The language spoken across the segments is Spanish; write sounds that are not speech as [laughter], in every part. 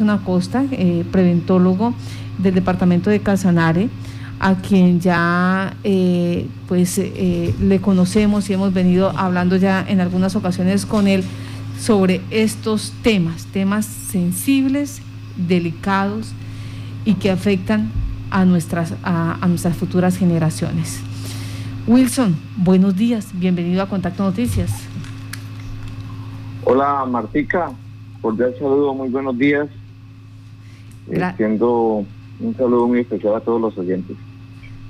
una costa, eh, preventólogo del departamento de Casanare, a quien ya eh, pues eh, le conocemos y hemos venido hablando ya en algunas ocasiones con él sobre estos temas, temas sensibles, delicados y que afectan a nuestras, a, nuestras futuras generaciones. Wilson, buenos días, bienvenido a Contacto Noticias. Hola Martica, cordial saludo, muy buenos días. Siendo un saludo muy especial a todos los oyentes.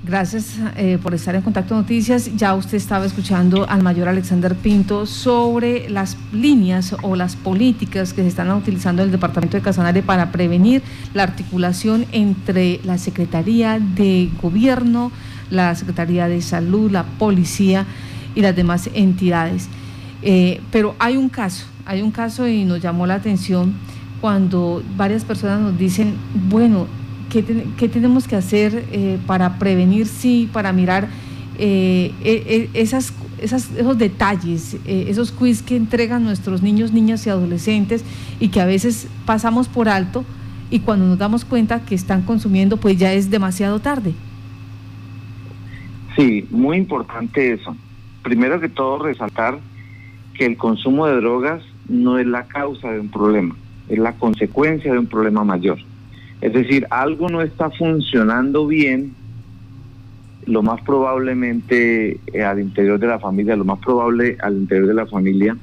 Gracias eh, por estar en Contacto Noticias. Ya usted estaba escuchando al mayor Alexander Pinto sobre las líneas o las políticas que se están utilizando en el Departamento de Casanare para prevenir la articulación entre la Secretaría de Gobierno, la Secretaría de Salud, la Policía y las demás entidades. Eh, pero hay un caso, hay un caso y nos llamó la atención cuando varias personas nos dicen, bueno, ¿Qué, tenemos que hacer eh, para prevenir, sí, para mirar eh, e, e, esas, esos detalles, eh, esos quiz que entregan nuestros niños, niñas y adolescentes y que a veces pasamos por alto y cuando nos damos cuenta que están consumiendo, pues ya es demasiado tarde? Sí, muy importante eso. Primero que todo, resaltar que el consumo de drogas no es la causa de un problema, es la consecuencia de un problema mayor. Es decir, algo no está funcionando bien, lo más probablemente eh, al interior de la familia, lo más probable al interior de la familia,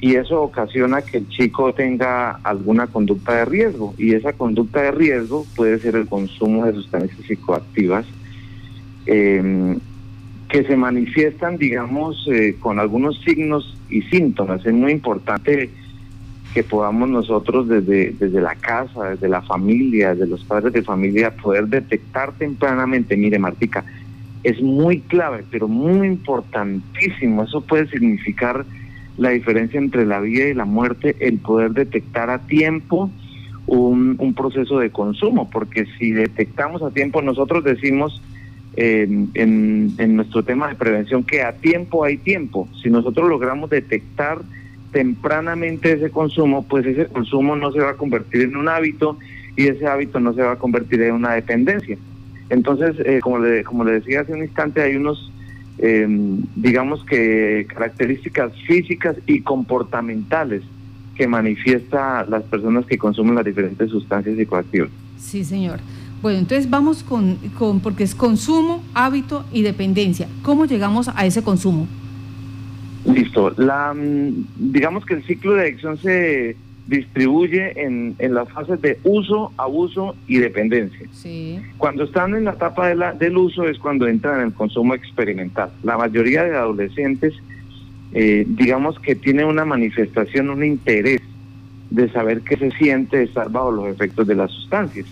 y eso ocasiona que el chico tenga alguna conducta de riesgo, y esa conducta de riesgo puede ser el consumo de sustancias psicoactivas, em, que se manifiestan, digamos, eh, con algunos signos y síntomas. Es muy importante que podamos nosotros desde, desde la casa, desde la familia, desde los padres de familia, poder detectar tempranamente, mire Martica, es muy clave, pero muy importantísimo, eso puede significar la diferencia entre la vida y la muerte, el poder detectar a tiempo un, un proceso de consumo, porque si detectamos a tiempo, nosotros decimos en, en nuestro tema de prevención que a tiempo hay tiempo, si nosotros logramos detectar tempranamente ese consumo, pues ese consumo no se va a convertir en un hábito y ese hábito no se va a convertir en una dependencia. Entonces, eh, como, le, como le decía hace un instante, hay unos, em, digamos que características físicas y comportamentales que manifiesta las personas que consumen las diferentes sustancias psicoactivas. Sí, señor. Bueno, entonces vamos con, con, porque es consumo, hábito y dependencia. ¿Cómo llegamos a ese consumo? Listo. La, mm, digamos que el ciclo de adicción se distribuye en, en las fases de uso, abuso y dependencia. Sí. Cuando están en la etapa de la, del uso es cuando entran en el consumo experimental. La mayoría de adolescentes, eh, digamos que tiene una manifestación, un interés de saber qué se siente estar bajo los efectos de las sustancias,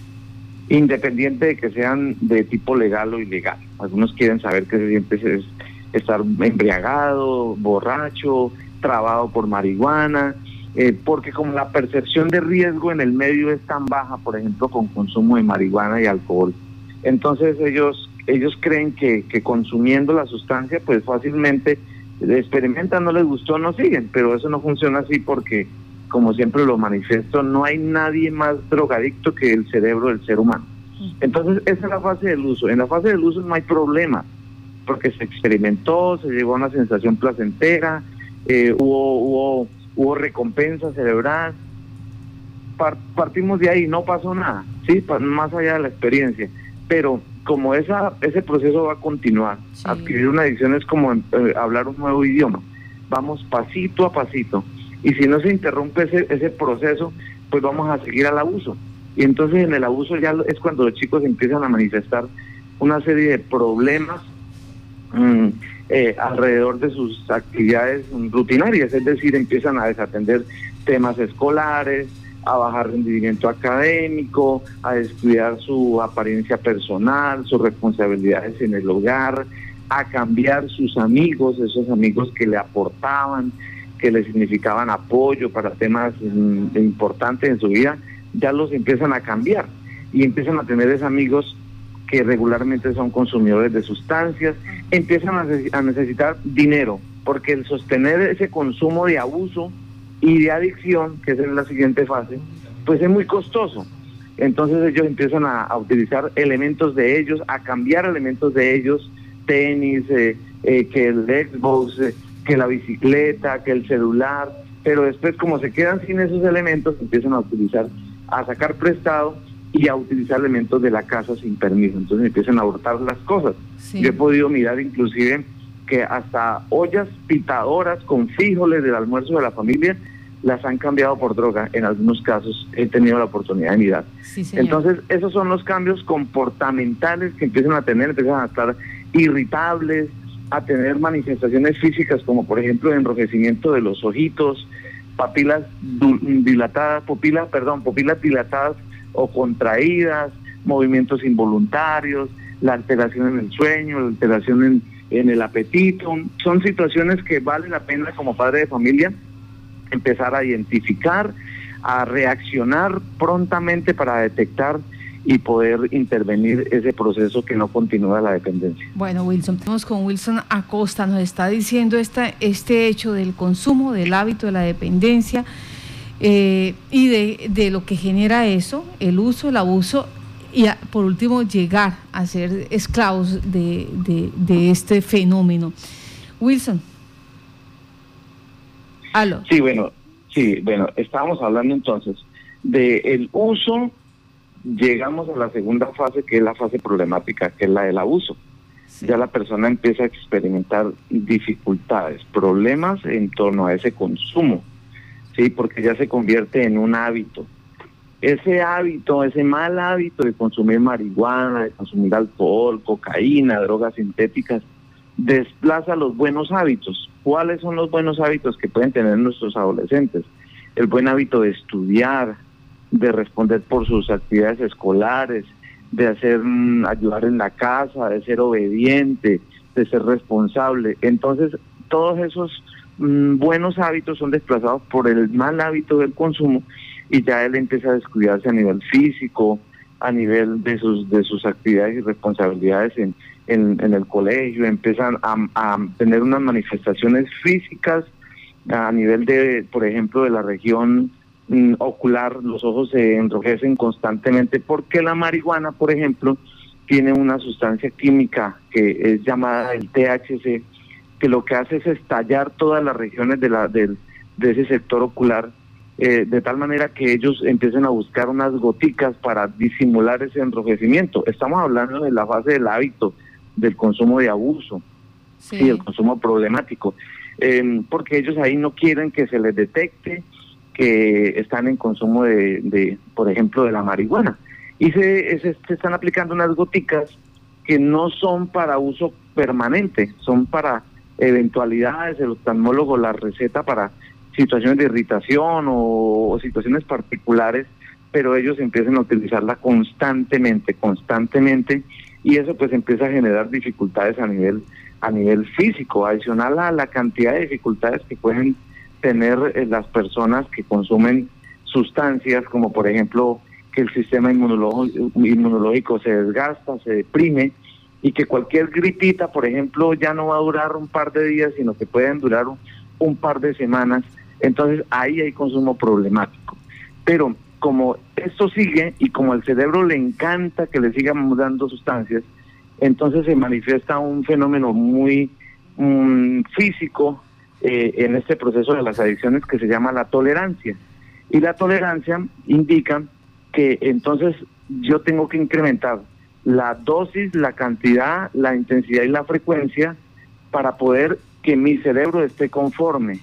independiente de que sean de tipo legal o ilegal. Algunos quieren saber qué se siente estar embriagado, borracho, trabado por marihuana, eh, porque como la percepción de riesgo en el medio es tan baja, por ejemplo, con consumo de marihuana y alcohol, entonces ellos ellos creen que, que consumiendo la sustancia, pues fácilmente experimentan, no les gustó, no siguen, pero eso no funciona así porque, como siempre lo manifiesto, no hay nadie más drogadicto que el cerebro del ser humano. Entonces, esa es la fase del uso. En la fase del uso no hay problema porque se experimentó, se llegó a una sensación placentera, eh, hubo, hubo, hubo recompensa cerebral. partimos de ahí, no pasó nada, ¿sí? más allá de la experiencia. Pero como esa, ese proceso va a continuar, adquirir una adicción es como eh, hablar un nuevo idioma. Vamos pasito a pasito. Y si no se interrumpe ese, ese proceso, pues vamos a seguir al abuso. Y entonces en el abuso ya es cuando los chicos empiezan a manifestar una serie de problemas Mm, eh, alrededor de sus actividades rutinarias, es decir, empiezan a desatender temas escolares, a bajar rendimiento académico, a descuidar su apariencia personal, sus responsabilidades en el hogar, a cambiar sus amigos, esos amigos que le aportaban, que le significaban apoyo para temas mm, importantes en su vida, ya los empiezan a cambiar y empiezan a tener esos amigos que regularmente son consumidores de sustancias, empiezan a necesitar dinero, porque el sostener ese consumo de abuso y de adicción, que es en la siguiente fase, pues es muy costoso. Entonces ellos empiezan a, utilizar elementos de ellos, a cambiar elementos de ellos, tenis, eh, eh, que el Xbox, eh, que la bicicleta, que el celular, pero después como se quedan sin esos elementos, empiezan a utilizar, a sacar prestado y a utilizar elementos de la casa sin permiso. Entonces empiezan a abortar las cosas. Yo he podido mirar inclusive que hasta ollas pitadoras con frijoles del almuerzo de la familia las han cambiado por droga. En algunos casos he tenido la oportunidad de mirar. Entonces, esos son los cambios comportamentales que empiezan a tener, empiezan a estar irritables, a tener manifestaciones físicas como por ejemplo enrojecimiento de los ojitos, papilas dilatadas, pupilas, perdón, pupilas dilatadas o contraídas, movimientos involuntarios, la alteración en el sueño, la alteración en, en el apetito. Son situaciones que vale la pena como padre de familia empezar a identificar, a reaccionar prontamente para detectar y poder intervenir ese proceso que no continúa la dependencia. Bueno, Wilson, vamos con Wilson Acosta, nos está diciendo esta, este hecho del consumo, del hábito de la dependencia eh, y de, de, lo que genera eso, el uso, el abuso y por último llegar a ser esclavos de, de, de este fenómeno. Wilson. Sí, bueno, sí, bueno, estábamos hablando entonces del el uso, llegamos a la segunda fase que es la fase problemática, que es la del abuso. Ya la persona empieza a experimentar dificultades, problemas en torno a ese consumo, sí, porque ya se convierte en un hábito. Ese hábito, ese mal hábito de consumir marihuana, de consumir alcohol, cocaína, drogas sintéticas, desplaza los buenos hábitos. ¿Cuáles son los buenos hábitos que pueden tener nuestros adolescentes? El buen hábito de estudiar, de responder por sus actividades escolares, de hacer mm, ayudar en la casa, de ser obediente, de ser responsable. Entonces, todos esos mm, buenos hábitos son desplazados por el mal hábito del consumo y ya él empieza a descuidarse a nivel físico, a nivel de sus de sus actividades y responsabilidades en, en, el colegio, empiezan a, tener unas manifestaciones físicas a nivel de, por ejemplo, de la región mm, ocular, los ojos se enrojecen constantemente porque la marihuana, por ejemplo, tiene una sustancia química que es llamada el THC, que lo que hace es estallar todas las regiones de, la, de, de ese sector ocular, eh, de tal manera que ellos empiecen a buscar unas goticas para disimular ese enrojecimiento. Estamos hablando de la fase del hábito, del consumo de abuso y el consumo problemático, em, porque ellos ahí no quieren que se les detecte que están en consumo de, de por ejemplo, de la marihuana. Y se, se, están aplicando unas goticas que no son para uso permanente, son para eventualidades, el oftalmólogo la receta para situaciones de irritación o, situaciones particulares, pero ellos empiezan a utilizarla constantemente, constantemente, y eso pues empieza a generar dificultades a nivel a nivel físico, adicional a la cantidad de dificultades que pueden tener eh, las personas que consumen sustancias como por ejemplo que el sistema inmunológico, inmunológico se desgasta, se deprime y que cualquier gripita, por ejemplo, ya no va a durar un par de días, sino que pueden durar un, par de semanas. Entonces ahí hay consumo problemático. Pero como esto sigue y como al cerebro le encanta que le sigan dando sustancias, entonces se manifiesta un fenómeno muy mm, físico eh, en este proceso de las adicciones que se llama la tolerancia. Y la tolerancia indica que entonces yo tengo que incrementar la dosis, la cantidad, la intensidad y la frecuencia para poder que mi cerebro esté conforme.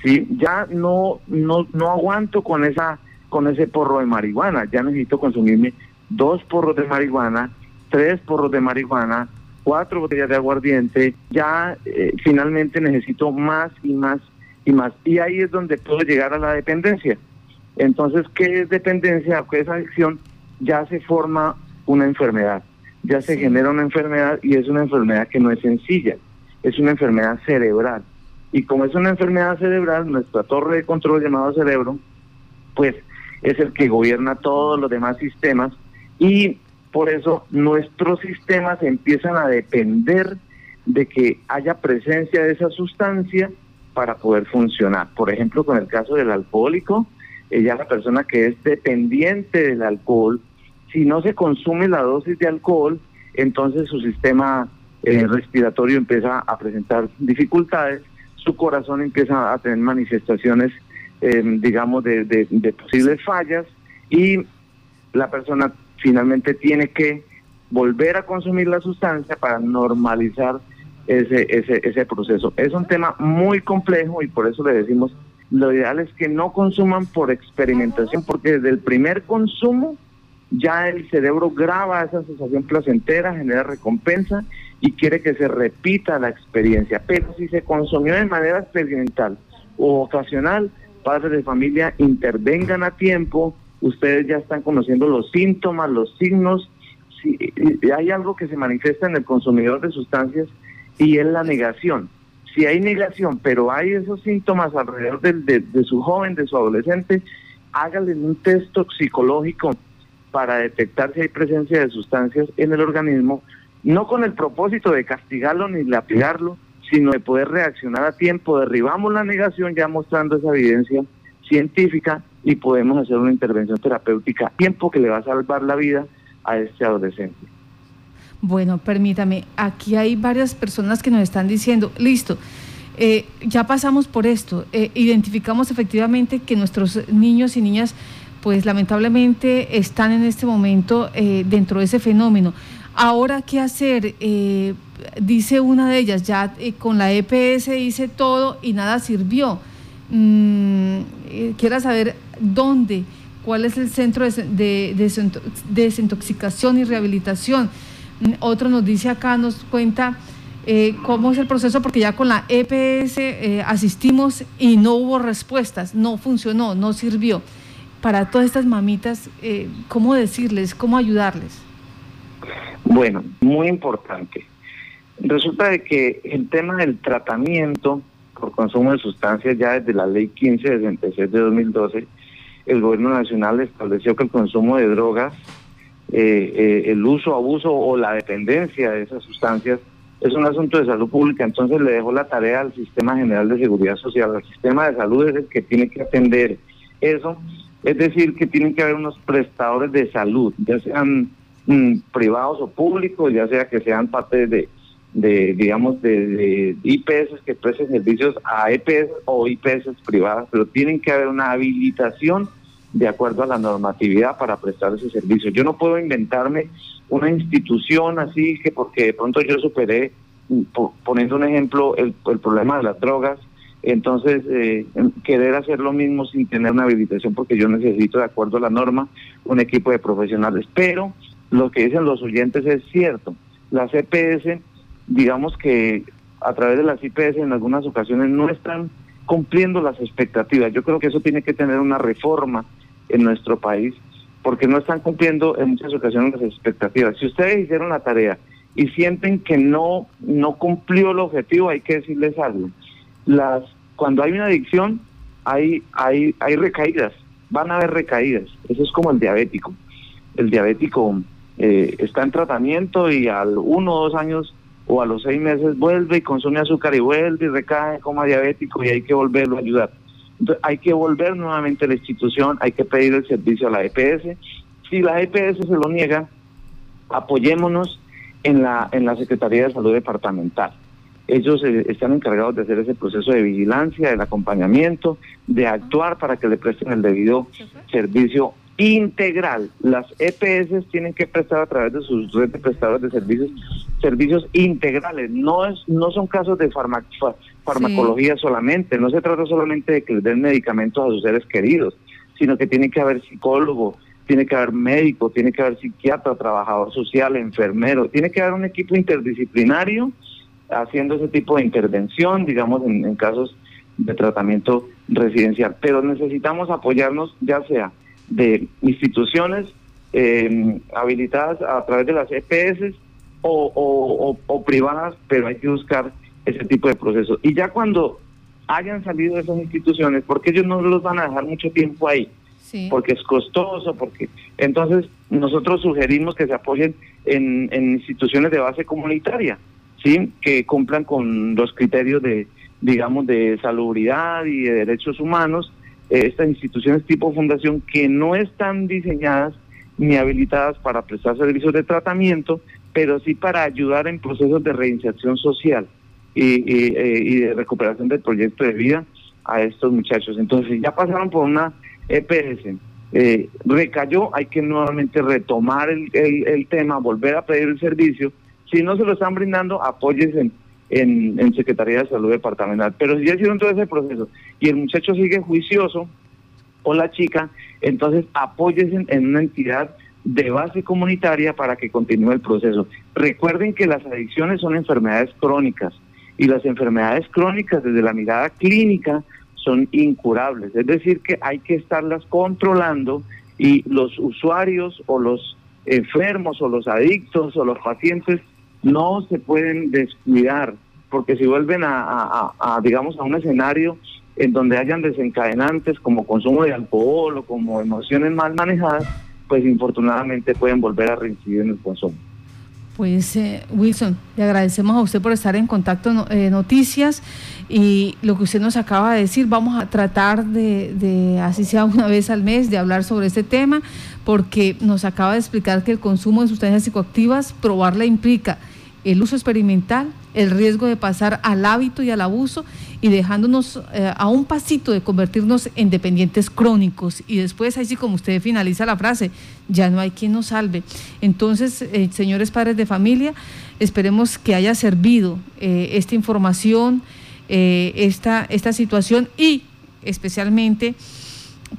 ¿sí? Ya no, no, no aguanto con esa con ese porro de marihuana. Ya necesito consumirme dos porros de marihuana, tres porros de marihuana, cuatro botellas de aguardiente. Ya eh, finalmente necesito más y más y más. Y ahí es donde puedo llegar a la dependencia. Entonces, ¿qué es dependencia? ¿Qué es adicción? Ya se forma una enfermedad. Ya se genera una enfermedad y es una enfermedad que no es sencilla. Es una enfermedad cerebral. Y como es una enfermedad cerebral, nuestra torre de control llamado cerebro, pues es el que gobierna todos los demás sistemas y por eso nuestros sistemas empiezan a depender de que haya presencia de esa sustancia para poder funcionar. Por ejemplo, con el caso del alcohólico, eh, ya la persona que es dependiente del alcohol, si no se consume la dosis de alcohol, entonces su sistema eh, respiratorio empieza a presentar dificultades, su corazón empieza a tener manifestaciones, em, digamos, de, de, posibles fallas y la persona finalmente tiene que volver a consumir la sustancia para normalizar ese, ese, ese proceso. Es un tema muy complejo y por eso le decimos, lo ideal es que no consuman por experimentación, porque desde el primer consumo ya el cerebro graba esa sensación placentera, genera recompensa y quiere que se repita la experiencia. Pero si se consumió de manera experimental o ocasional, padres de familia intervengan a tiempo, ustedes ya están conociendo los síntomas, los signos. Si hay algo que se manifiesta en el consumidor de sustancias y es la negación. Si hay negación, pero hay esos síntomas alrededor de, su joven, de su adolescente, hágale un test toxicológico para detectar si hay presencia de sustancias en el organismo, no con el propósito de castigarlo ni lapidarlo, sino de poder reaccionar a tiempo. Derribamos la negación ya mostrando esa evidencia científica y podemos hacer una intervención terapéutica a tiempo que le va a salvar la vida a este adolescente. Bueno, permítame, aquí hay varias personas que nos están diciendo, listo, eh, ya pasamos por esto, eh, identificamos efectivamente que nuestros niños y niñas pues lamentablemente están en este momento eh, dentro de ese fenómeno. Ahora, ¿qué hacer? Eh, dice una de ellas, ya eh, con la EPS hice todo y nada sirvió. Mm, quiero saber dónde, cuál es el centro de, desintoxicación y rehabilitación. Mm, otro nos dice acá, nos cuenta cómo es el proceso, porque ya con la EPS asistimos y no hubo respuestas, no funcionó, no sirvió para todas estas mamitas, eh, ¿cómo decirles, cómo ayudarles? Bueno, muy importante. Resulta de que el tema del tratamiento por consumo de sustancias ya desde la ley 1566 de 2012, el gobierno nacional estableció que el consumo de drogas, eh, eh, el uso, abuso o la dependencia de esas sustancias es un asunto de salud pública, entonces le dejó la tarea al Sistema General de Seguridad Social, al Sistema de Salud es el que tiene que atender eso es decir, que tienen que haber unos prestadores de salud, ya sean mm, privados o públicos, ya sea que sean parte de, de digamos, de, IPS que presten servicios a EPS o IPS privadas, pero tienen que haber una habilitación de acuerdo a la normatividad para prestar ese servicio. Yo no puedo inventarme una institución así que porque de pronto yo superé, mm, poniendo un ejemplo, el, el problema de las drogas, entonces, eh, querer hacer lo mismo sin tener una habilitación, porque yo necesito, de acuerdo a la norma, un equipo de profesionales. Pero lo que dicen los oyentes es cierto. Las EPS, digamos que a través de las IPS en algunas ocasiones no están cumpliendo las expectativas. Yo creo que eso tiene que tener una reforma en nuestro país, porque no están cumpliendo en muchas ocasiones las expectativas. Si ustedes hicieron la tarea y sienten que no, no cumplió el objetivo, hay que decirles algo las cuando hay una adicción hay, hay, hay recaídas, van a haber recaídas. Eso es como el diabético. El diabético eh, está en tratamiento y al uno o dos años o a los seis meses vuelve y consume azúcar y vuelve y recae como diabético y hay que volverlo a ayudar. Entonces, hay que volver nuevamente a la institución, hay que pedir el servicio a la EPS. Si la EPS se lo niega, apoyémonos en la, en la Secretaría de Salud Departamental. Ellos eh, están encargados de hacer ese proceso de vigilancia, del acompañamiento, de actuar para que le presten el debido servicio integral. Las EPS tienen que prestar a través de sus redes de prestadores de servicios servicios integrales. No es no son casos de farmacología solamente. No se trata solamente de que les den medicamentos a sus seres queridos, sino que tiene que haber psicólogo, tiene que haber médico, tiene que haber psiquiatra, trabajador social, enfermero, tiene que haber un equipo interdisciplinario haciendo ese tipo de intervención, digamos, en, casos de tratamiento residencial. Pero necesitamos apoyarnos ya sea de instituciones em, habilitadas a través de las EPS o, o, privadas, pero hay que buscar ese tipo de procesos. Y ya cuando hayan salido de esas instituciones, porque ellos no los van a dejar mucho tiempo ahí, porque es costoso, porque entonces nosotros sugerimos que se apoyen en, en instituciones de base comunitaria, ¿sí? que cumplan con los criterios de, digamos, de salubridad y de derechos humanos, estas instituciones tipo fundación que no están diseñadas ni habilitadas para prestar servicios de tratamiento, pero sí para ayudar en procesos de reinserción social y, de recuperación del proyecto de vida a estos muchachos. Entonces ya pasaron por una EPS, eh, recayó, hay que nuevamente retomar el, el, tema, volver a pedir el servicio. Si no se lo están brindando, apóyense en, en, Secretaría de Salud Departamental. Pero si ya hicieron todo ese proceso y el muchacho sigue juicioso o la chica, entonces apóyense en una entidad de base comunitaria para que continúe el proceso. Recuerden que las adicciones son enfermedades crónicas y las enfermedades crónicas desde la mirada clínica son incurables, es decir, que hay que estarlas controlando y los usuarios o los enfermos o los adictos o los pacientes no se pueden descuidar, porque si vuelven a, digamos, a un escenario en donde hayan desencadenantes como consumo de alcohol o como emociones mal manejadas, pues infortunadamente pueden volver a reincidir en el consumo. Pues eh, Wilson, le agradecemos a usted por estar en contacto eh, noticias y lo que usted nos acaba de decir, vamos a tratar de, de, así sea una vez al mes, de hablar sobre este tema, porque nos acaba de explicar que el consumo de sustancias psicoactivas, probarla implica el uso experimental, el riesgo de pasar al hábito y al abuso y dejándonos eh, a un pasito de convertirnos en dependientes crónicos. Y después, así como usted finaliza la frase, ya no hay quien nos salve. Entonces, eh, señores padres de familia, esperemos que haya servido eh, esta información, esta, esta situación y especialmente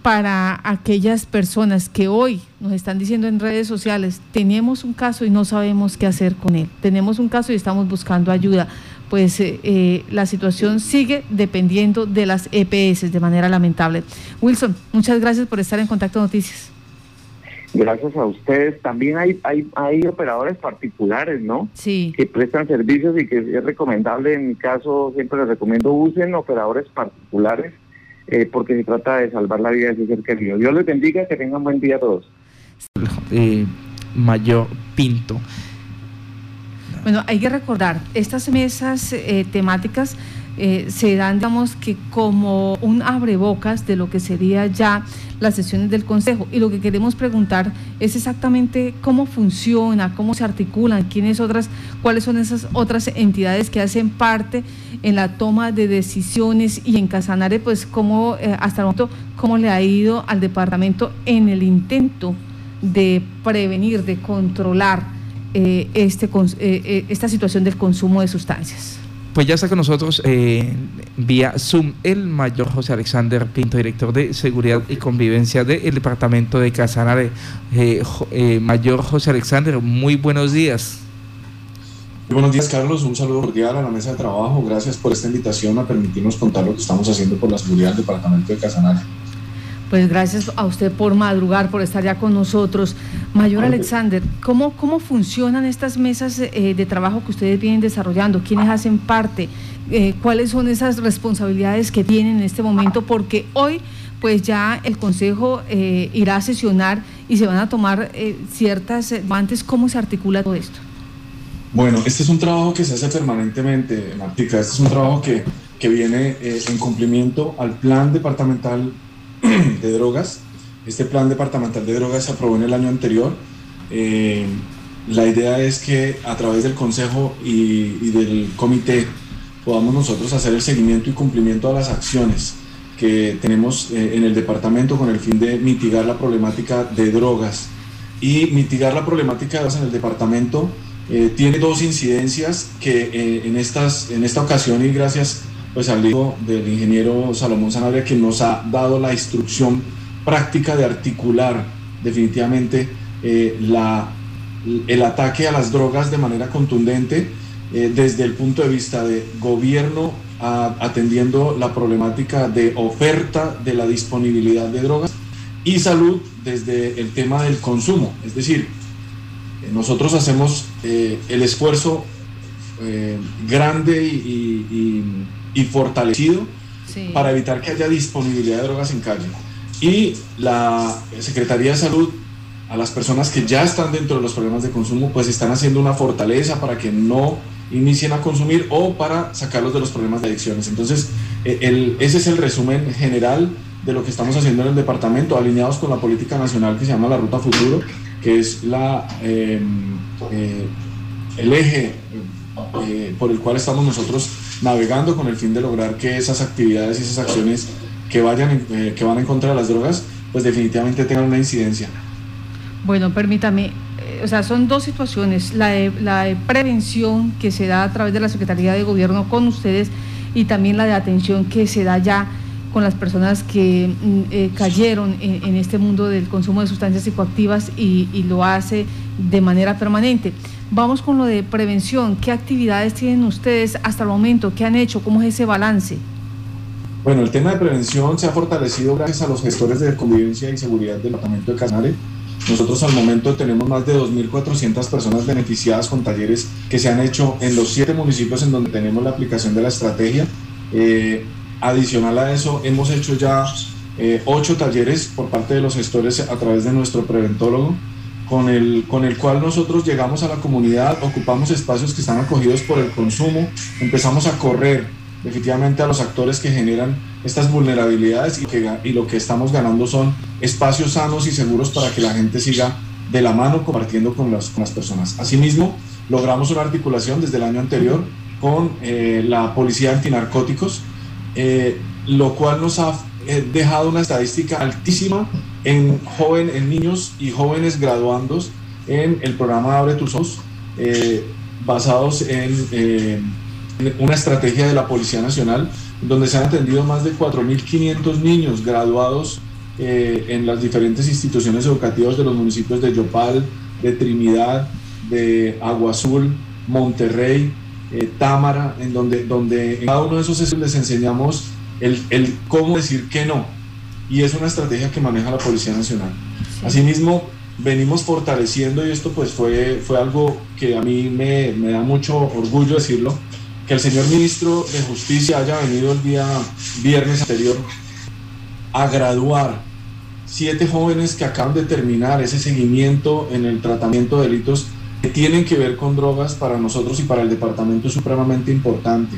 para aquellas personas que hoy nos están diciendo en redes sociales, tenemos un caso y no sabemos qué hacer con él, tenemos un caso y estamos buscando ayuda, pues eh, eh, la situación sigue dependiendo de las EPS de manera lamentable. Wilson, muchas gracias por estar en Contacto Noticias. Gracias a ustedes. También hay, hay, hay operadores particulares, ¿no? Sí. Que prestan servicios y que es recomendable, en mi caso siempre les recomiendo, usen operadores particulares eh, porque se trata de salvar la vida de su ser querido. Dios les bendiga, que tengan buen día a todos. Eh, Mayor Pinto. Bueno, hay que recordar, estas mesas eh, temáticas eh, se dan, digamos, que como un abrebocas de lo que sería ya las sesiones del Consejo. Y lo que queremos preguntar es exactamente cómo funciona, cómo se articulan, quiénes otras, cuáles son esas otras entidades que hacen parte en la toma de decisiones y en Casanare, pues cómo eh, hasta el momento, cómo le ha ido al departamento en el intento de prevenir, de controlar eh, este, esta situación del consumo de sustancias. Pues ya está con nosotros eh, vía Zoom el mayor José Alexander Pinto, director de Seguridad y Convivencia del Departamento de Casanare. Eh, eh, mayor José Alexander, muy buenos días. Muy buenos días, Carlos. Un saludo cordial a la mesa de trabajo. Gracias por esta invitación a permitirnos contar lo que estamos haciendo por la seguridad del Departamento de Casanare. Pues gracias a usted por madrugar, por estar ya con nosotros. Mayor Alexander, ¿cómo, cómo funcionan estas mesas eh, de trabajo que ustedes vienen desarrollando? ¿Quiénes hacen parte? Eh, ¿Cuáles son esas responsabilidades que tienen en este momento? Porque hoy pues ya el Consejo eh, irá a sesionar y se van a tomar ciertas... Antes, ¿cómo se articula todo esto? Bueno, este es un trabajo que se hace permanentemente, Martica. Este es un trabajo que, que viene en cumplimiento al plan departamental [clears throat] de drogas. Este plan departamental de drogas se aprobó en el año anterior. Eh, la idea es que a través del Consejo y, del Comité podamos nosotros hacer el seguimiento y cumplimiento a las acciones que tenemos eh, en el departamento con el fin de mitigar la problemática de drogas. Y mitigar la problemática de drogas en el departamento eh, tiene dos incidencias que en, estas, en esta ocasión y gracias pues al hijo del ingeniero Salomón Sanabria, que nos ha dado la instrucción práctica de articular definitivamente eh, la, el ataque a las drogas de manera contundente eh, desde el punto de vista de gobierno atendiendo la problemática de oferta de la disponibilidad de drogas y salud desde el tema del consumo. Es decir, eh, nosotros hacemos el esfuerzo grande y y fortalecido para evitar que haya disponibilidad de drogas en calle. Y la Secretaría de Salud, a las personas que ya están dentro de los problemas de consumo, pues están haciendo una fortaleza para que no inicien a consumir o para sacarlos de los problemas de adicciones. Entonces, e, el, ese es el resumen general de lo que estamos haciendo en el departamento, alineados con la política nacional que se llama la Ruta Futuro, que es la, em, eh, el eje eh, por el cual estamos nosotros navegando con el fin de lograr que esas actividades y esas acciones que, vayan, eh, que van en contra de las drogas, pues definitivamente tengan una incidencia. Bueno, permítame, o sea, son dos situaciones, la la de prevención que se da a través de la Secretaría de Gobierno con ustedes y también la de atención que se da ya con las personas que mm, eh, cayeron en, este mundo del consumo de sustancias psicoactivas y, lo hace de manera permanente. Vamos con lo de prevención. ¿Qué actividades tienen ustedes hasta el momento? ¿Qué han hecho? ¿Cómo es ese balance? Bueno, el tema de prevención se ha fortalecido gracias a los gestores de convivencia y seguridad del departamento de Casanare. Nosotros al momento tenemos más de 2.400 personas beneficiadas con talleres que se han hecho en los siete municipios en donde tenemos la aplicación de la estrategia. Eh, Adicional a eso, hemos hecho ya eh, ocho talleres por parte de los gestores a través de nuestro preventólogo, con el, con el cual nosotros llegamos a la comunidad, ocupamos espacios que están acogidos por el consumo, empezamos a correr definitivamente a los actores que generan estas vulnerabilidades y, lo que estamos ganando son espacios sanos y seguros para que la gente siga de la mano compartiendo con las, con las personas. Asimismo, logramos una articulación desde el año anterior con eh, la Policía Antinarcóticos, eh, lo cual nos ha eh, dejado una estadística altísima en, joven, en niños y jóvenes graduandos en el programa Abre tus ojos, eh, basados en, una estrategia de la Policía Nacional, donde se han atendido más de 4.500 niños graduados en las diferentes instituciones educativas de los municipios de Yopal, de Trinidad, de Agua Azul, Monterrey, eh, Támara, en donde, donde en cada uno de esos les enseñamos el, el, cómo decir que no. Y es una estrategia que maneja la Policía Nacional. Asimismo, venimos fortaleciendo, y esto pues fue, fue algo que a mí me, me da mucho orgullo decirlo, que el señor ministro de Justicia haya venido el día viernes anterior a graduar siete jóvenes que acaban de terminar ese seguimiento en el tratamiento de delitos que tienen que ver con drogas para nosotros y para el departamento es supremamente importante.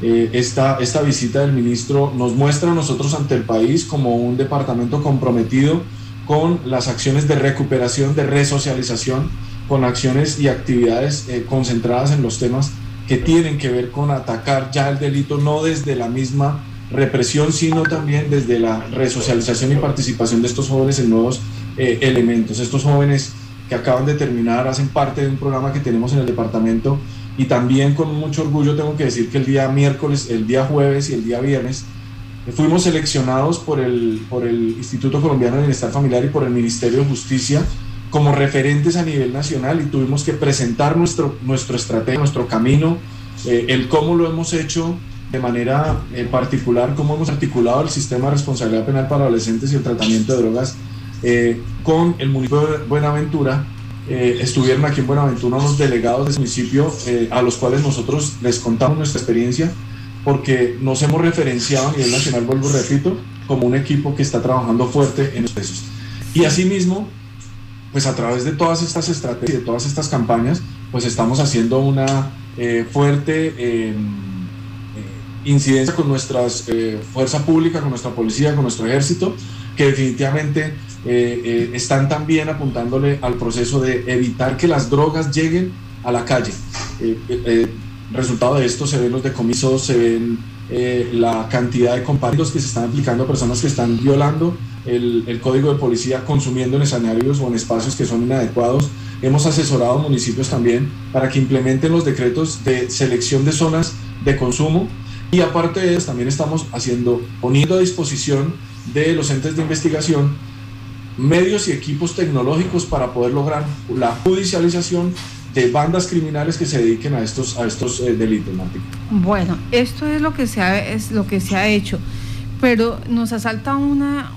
Eh, esta, esta visita del ministro nos muestra a nosotros ante el país como un departamento comprometido con las acciones de recuperación, de resocialización, con acciones y actividades eh, concentradas en los temas que tienen que ver con atacar ya el delito, no desde la misma represión, sino también desde la resocialización y participación de estos jóvenes en nuevos eh, elementos. Estos jóvenes que acaban de terminar hacen parte de un programa que tenemos en el departamento y también con mucho orgullo tengo que decir que el día miércoles, el día jueves y el día viernes fuimos seleccionados por el, por el Instituto Colombiano de Bienestar Familiar y por el Ministerio de Justicia como referentes a nivel nacional y tuvimos que presentar nuestro, nuestro estrategia, nuestro camino, eh, el cómo lo hemos hecho de manera eh, particular, cómo hemos articulado el sistema de responsabilidad penal para adolescentes y el tratamiento de drogas eh, con el municipio de Buenaventura. Eh, estuvieron aquí en Buenaventura unos delegados del municipio eh, a los cuales nosotros les contamos nuestra experiencia porque nos hemos referenciado a nivel nacional, vuelvo repito, como un equipo que está trabajando fuerte en estos Y asimismo, pues a través de todas estas estrategias, de todas estas campañas, pues estamos haciendo una fuerte em, incidencia con nuestra fuerza pública, con nuestra policía, con nuestro ejército, que definitivamente eh, eh, están también apuntándole al proceso de evitar que las drogas lleguen a la calle. Eh, resultado de esto se ven los decomisos, se ven la cantidad de compañeros que se están aplicando a personas que están violando el, código de policía, consumiendo en escenarios o en espacios que son inadecuados. Hemos asesorado municipios también para que implementen los decretos de selección de zonas de consumo y aparte de eso también estamos haciendo, poniendo a disposición de los entes de investigación medios y equipos tecnológicos para poder lograr la judicialización de bandas criminales que se dediquen a estos, a estos eh, delitos. Bueno, esto es lo que se ha, es lo que se ha hecho, pero nos asalta una,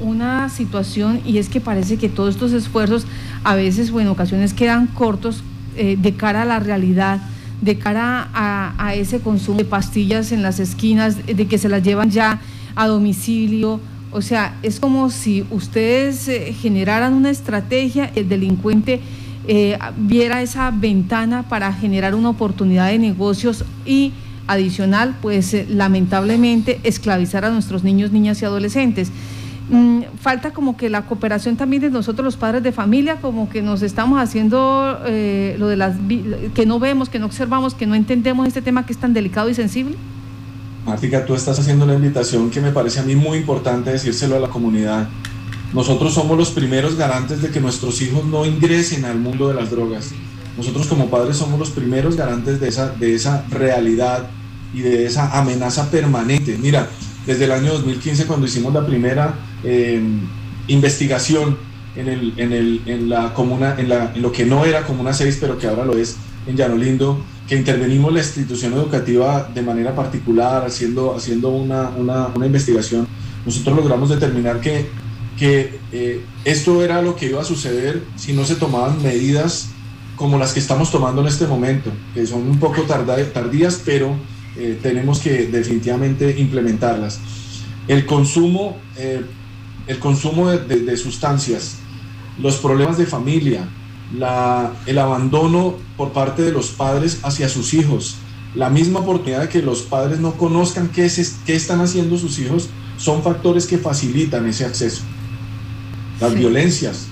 una situación y es que parece que todos estos esfuerzos a veces o en ocasiones quedan cortos eh, de cara a la realidad de cara a, a, ese consumo de pastillas en las esquinas, de que se las llevan ya a domicilio, o sea, es como si ustedes eh, generaran una estrategia, el delincuente eh, viera esa ventana para generar una oportunidad de negocios y adicional, pues eh, lamentablemente esclavizar a nuestros niños, niñas y adolescentes. Mm, falta como que la cooperación también de nosotros los padres de familia, como que nos estamos haciendo eh, lo de las que no vemos, que no observamos, que no entendemos este tema que es tan delicado y sensible. Martica, tú estás haciendo una invitación que me parece a mí muy importante decírselo a la comunidad. Nosotros somos los primeros garantes de que nuestros hijos no ingresen al mundo de las drogas. Nosotros como padres somos los primeros garantes de esa, de esa realidad y de esa amenaza permanente. Mira, desde el año 2015 cuando hicimos la primera eh, investigación en, el, en, el, en, la comuna, en, la, en lo que no era Comuna 6, pero que ahora lo es en Llano Lindo, que intervenimos la institución educativa de manera particular, haciendo, haciendo una, una, una investigación, nosotros logramos determinar que, que eh, esto era lo que iba a suceder si no se tomaban medidas como las que estamos tomando en este momento, que son un poco tardías, pero eh, tenemos que definitivamente implementarlas. El consumo, eh, el consumo de, sustancias, los problemas de familia, la, el abandono por parte de los padres hacia sus hijos, la misma oportunidad de que los padres no conozcan qué, es, qué están haciendo sus hijos, son factores que facilitan ese acceso. Las violencias,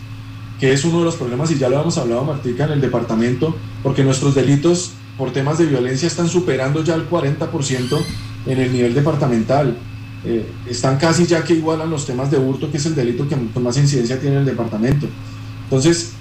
que es uno de los problemas, y ya lo hemos hablado, Martica, en el departamento, porque nuestros delitos por temas de violencia están superando ya el 40% en el nivel departamental. Eh, están casi ya que igualan los temas de hurto, que es el delito que más incidencia tiene el departamento. Entonces,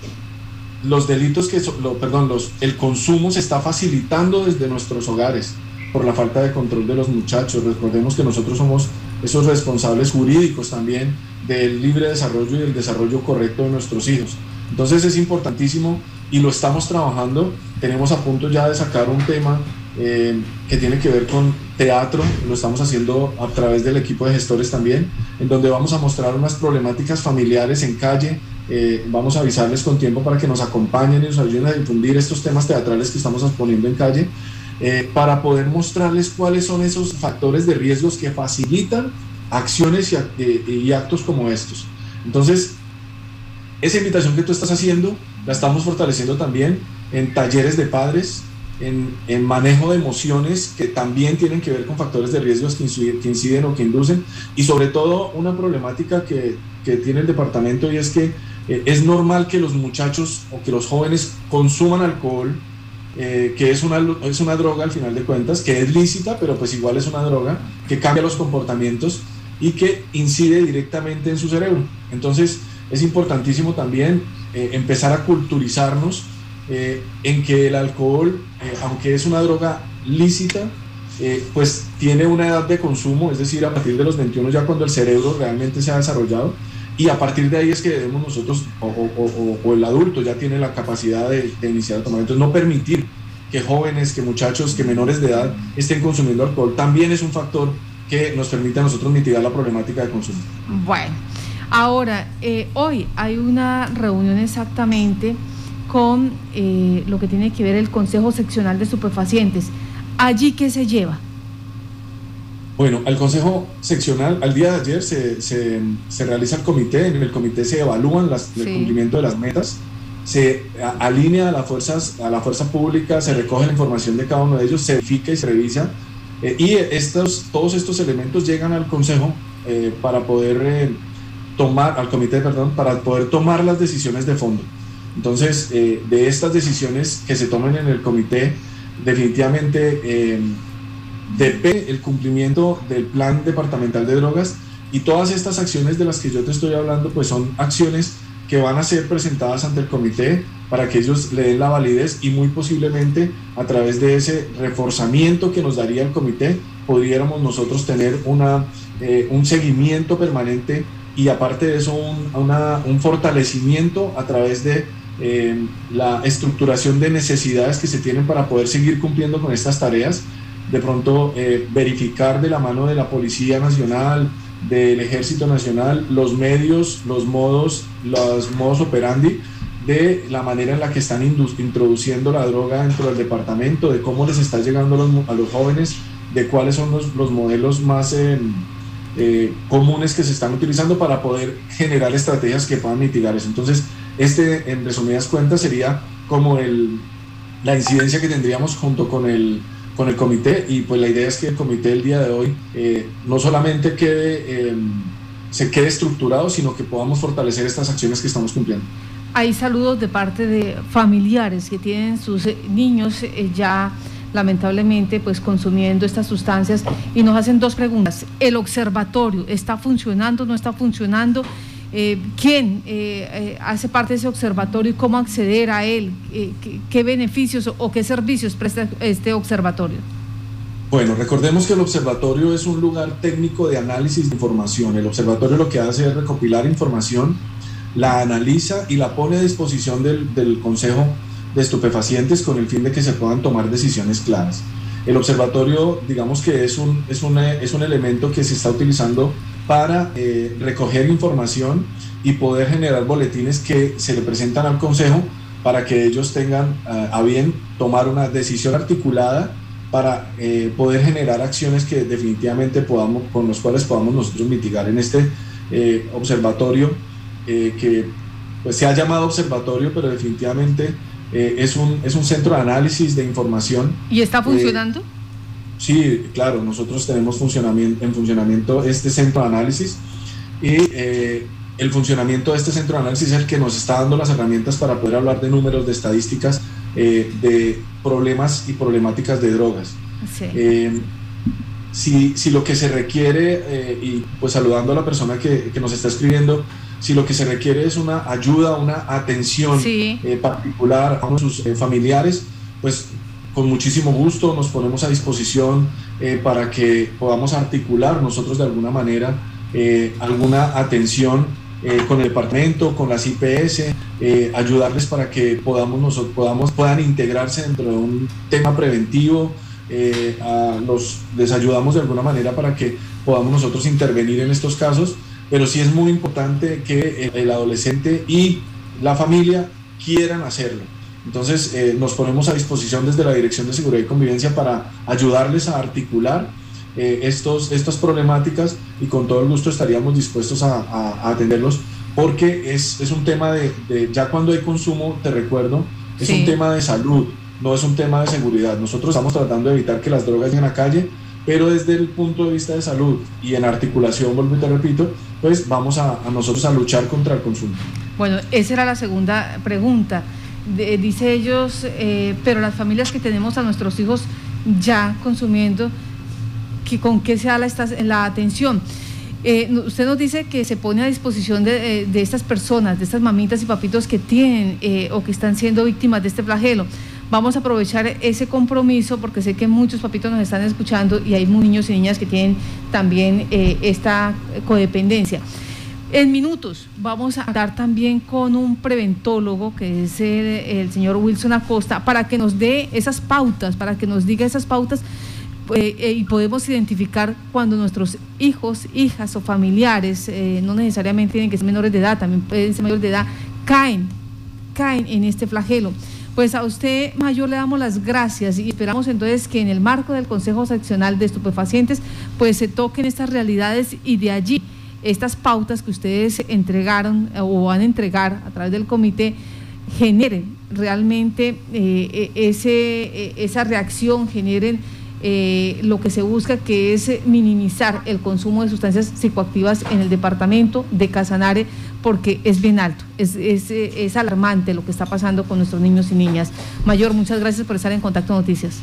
los delitos que, lo, perdón, los, el consumo se está facilitando desde nuestros hogares por la falta de control de los muchachos. Recordemos que nosotros somos esos responsables jurídicos también del libre desarrollo y del desarrollo correcto de nuestros hijos. Entonces es importantísimo y lo estamos trabajando. Tenemos a punto ya de sacar un tema eh, que tiene que ver con teatro, lo estamos haciendo a través del equipo de gestores también, en donde vamos a mostrar unas problemáticas familiares en calle, eh, vamos a avisarles con tiempo para que nos acompañen y nos ayuden a difundir estos temas teatrales que estamos exponiendo en calle, eh, para poder mostrarles cuáles son esos factores de riesgos que facilitan acciones y, y actos como estos. Entonces, esa invitación que tú estás haciendo la estamos fortaleciendo también en talleres de padres, en, manejo de emociones que también tienen que ver con factores de riesgos que inciden, que inciden o que inducen y sobre todo una problemática que, que tiene el departamento y es que eh, es normal que los muchachos o que los jóvenes consuman alcohol, eh, que es una, es una droga al final de cuentas, que es lícita, pero pues igual es una droga, que cambia los comportamientos y que incide directamente en su cerebro. Entonces es importantísimo también eh, empezar a culturizarnos eh, en que el alcohol, eh, aunque es una droga lícita, pues tiene una edad de consumo, es decir, a partir de los 21 ya cuando el cerebro realmente se ha desarrollado, y a partir de ahí es que debemos nosotros, o, el adulto ya tiene la capacidad de, iniciar a tomar. Entonces, no permitir que jóvenes, que muchachos, que menores de edad estén consumiendo alcohol también es un factor que nos permite a nosotros mitigar la problemática de consumo. Bueno. Ahora, eh, hoy hay una reunión exactamente con eh, lo que tiene que ver el Consejo Seccional de Estupefacientes. ¿Allí qué se lleva? Bueno, al Consejo Seccional, al día de ayer se, se, realiza el comité, en el comité se evalúan las, el cumplimiento de las metas, se alinea a, las fuerzas, a la fuerza pública, se recoge la información de cada uno de ellos, se verifica y se revisa, eh, y estos, todos estos elementos llegan al Consejo para poder tomar, al comité, perdón, para poder tomar las decisiones de fondo. Entonces, eh, de estas decisiones que se tomen en el comité, definitivamente eh, depende el cumplimiento del plan departamental de drogas y todas estas acciones de las que yo te estoy hablando, pues son acciones que van a ser presentadas ante el comité para que ellos le den la validez y muy posiblemente a través de ese reforzamiento que nos daría el comité, pudiéramos nosotros tener una, eh, un seguimiento permanente y aparte de eso un, un fortalecimiento a través de eh, la estructuración de necesidades que se tienen para poder seguir cumpliendo con estas tareas, de pronto eh, verificar de la mano de la Policía Nacional, del Ejército Nacional, los medios, los modos, los modos operandi de la manera en la que están introduciendo la droga dentro del departamento, de cómo les está llegando a los, jóvenes, de cuáles son los, los modelos más... Eh, comunes que se están utilizando para poder generar estrategias que puedan mitigar eso. Entonces, este, en resumidas cuentas, sería como el, la incidencia que tendríamos junto con el, con el comité y pues la idea es que el comité el día de hoy eh, no solamente quede, em, se quede estructurado, sino que podamos fortalecer estas acciones que estamos cumpliendo. Hay saludos de parte de familiares que tienen sus eh, niños eh, ya lamentablemente pues consumiendo estas sustancias y nos hacen dos preguntas. ¿El observatorio está funcionando, no está funcionando? Eh, quién eh, eh, hace parte de ese observatorio y cómo acceder a él, qué, beneficios o, qué servicios presta este observatorio. Bueno, recordemos que el observatorio es un lugar técnico de análisis de información. El observatorio lo que hace es recopilar información, la analiza y la pone a disposición del, del Consejo de Estupefacientes con el fin de que se puedan tomar decisiones claras. El observatorio, digamos que es un, es es un elemento que se está utilizando para eh, recoger información y poder generar boletines que se le presentan al Consejo para que ellos tengan eh, a bien tomar una decisión articulada para eh, poder generar acciones que definitivamente podamos, con los cuales podamos nosotros mitigar en este observatorio que pues, se ha llamado observatorio, pero definitivamente es, un, es un centro de análisis de información. ¿Y está funcionando? Sí, claro, nosotros tenemos funcionamiento, en funcionamiento este centro de análisis y eh, el funcionamiento de este centro de análisis es el que nos está dando las herramientas para poder hablar de números, de estadísticas, eh, de problemas y problemáticas de drogas. Eh, si, si, lo que se requiere, y pues saludando a la persona que, que, nos está escribiendo, si lo que se requiere es una ayuda, una atención particular a sus familiares, pues con muchísimo gusto nos ponemos a disposición eh, para que podamos articular nosotros de alguna manera eh, alguna atención eh, con el departamento, con las IPS, ayudarles para que podamos, nosotros, podamos, puedan integrarse dentro de un tema preventivo. A los, les ayudamos de alguna manera para que podamos nosotros intervenir en estos casos, pero sí es muy importante que el adolescente y la familia quieran hacerlo entonces eh, nos ponemos a disposición desde la Dirección de Seguridad y Convivencia para ayudarles a articular eh, estos, estas problemáticas y con todo el gusto estaríamos dispuestos a, atenderlos porque es, es un tema de, ya cuando hay consumo, te recuerdo, es un tema de salud, no es un tema de seguridad. Nosotros estamos tratando de evitar que las drogas lleguen a calle, pero desde el punto de vista de salud y en articulación, vuelvo y te repito, pues vamos a, a nosotros a luchar contra el consumo. Bueno, esa era la segunda pregunta dice ellos, eh, pero las familias que tenemos a nuestros hijos ya consumiendo, que, ¿con qué se da la, atención? Eh, usted nos dice que se pone a disposición de, eh, de, estas personas, de estas mamitas y papitos que tienen o que están siendo víctimas de este flagelo. Vamos a aprovechar ese compromiso porque sé que muchos papitos nos están escuchando y hay niños y niñas que tienen también esta codependencia. En minutos vamos a dar también con un preventólogo que es el, señor Wilson Acosta para que nos dé esas pautas, para que nos diga esas pautas eh, eh, y podemos identificar cuando nuestros hijos, hijas o familiares, eh, no necesariamente tienen que ser menores de edad, también pueden ser mayores de edad, caen, caen en este flagelo. Pues a usted, Mayor, le damos las gracias y esperamos entonces que en el marco del Consejo Seccional de Estupefacientes, pues se toquen estas realidades y de allí estas pautas que ustedes entregaron eh, o van a entregar a través del comité generen realmente eh, e, ese, e, esa reacción, generen eh, lo que se busca que es minimizar el consumo de sustancias psicoactivas en el departamento de Casanare porque es bien alto, es, es, es alarmante lo que está pasando con nuestros niños y niñas. Mayor, muchas gracias por estar en Contacto Noticias.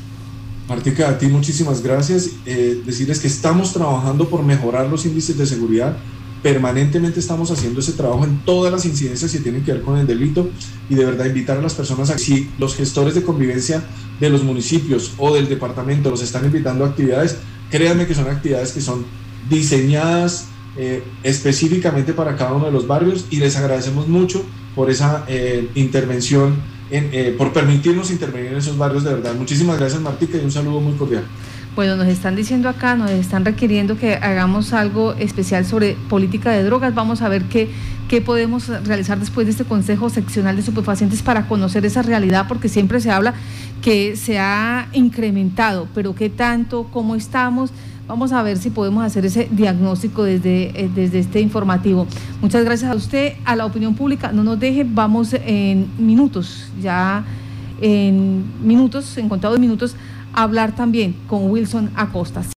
Martica, a ti muchísimas gracias. Eh, decirles que estamos trabajando por mejorar los índices de seguridad. Permanentemente estamos haciendo ese trabajo en todas las incidencias que tienen que ver con el delito y de verdad invitar a las personas a si los gestores de convivencia de los municipios o del departamento los están invitando a actividades, créanme que son actividades que son diseñadas eh, específicamente para cada uno de los barrios y les agradecemos mucho por esa eh, intervención eh, por permitirnos intervenir en esos barrios de verdad. Muchísimas gracias Martica y un saludo muy cordial. Bueno, nos están diciendo acá, nos están requiriendo que hagamos algo especial sobre política de drogas. Vamos a ver qué, qué podemos realizar después de este Consejo Seccional de Superpacientes para conocer esa realidad, porque siempre se habla que se ha incrementado, pero qué tanto, cómo estamos. Vamos a ver si podemos hacer ese diagnóstico desde, eh, desde este informativo. Muchas gracias a usted, a la opinión pública. No nos deje, vamos en minutos, ya en minutos, en contados minutos, hablar también con Wilson Acosta.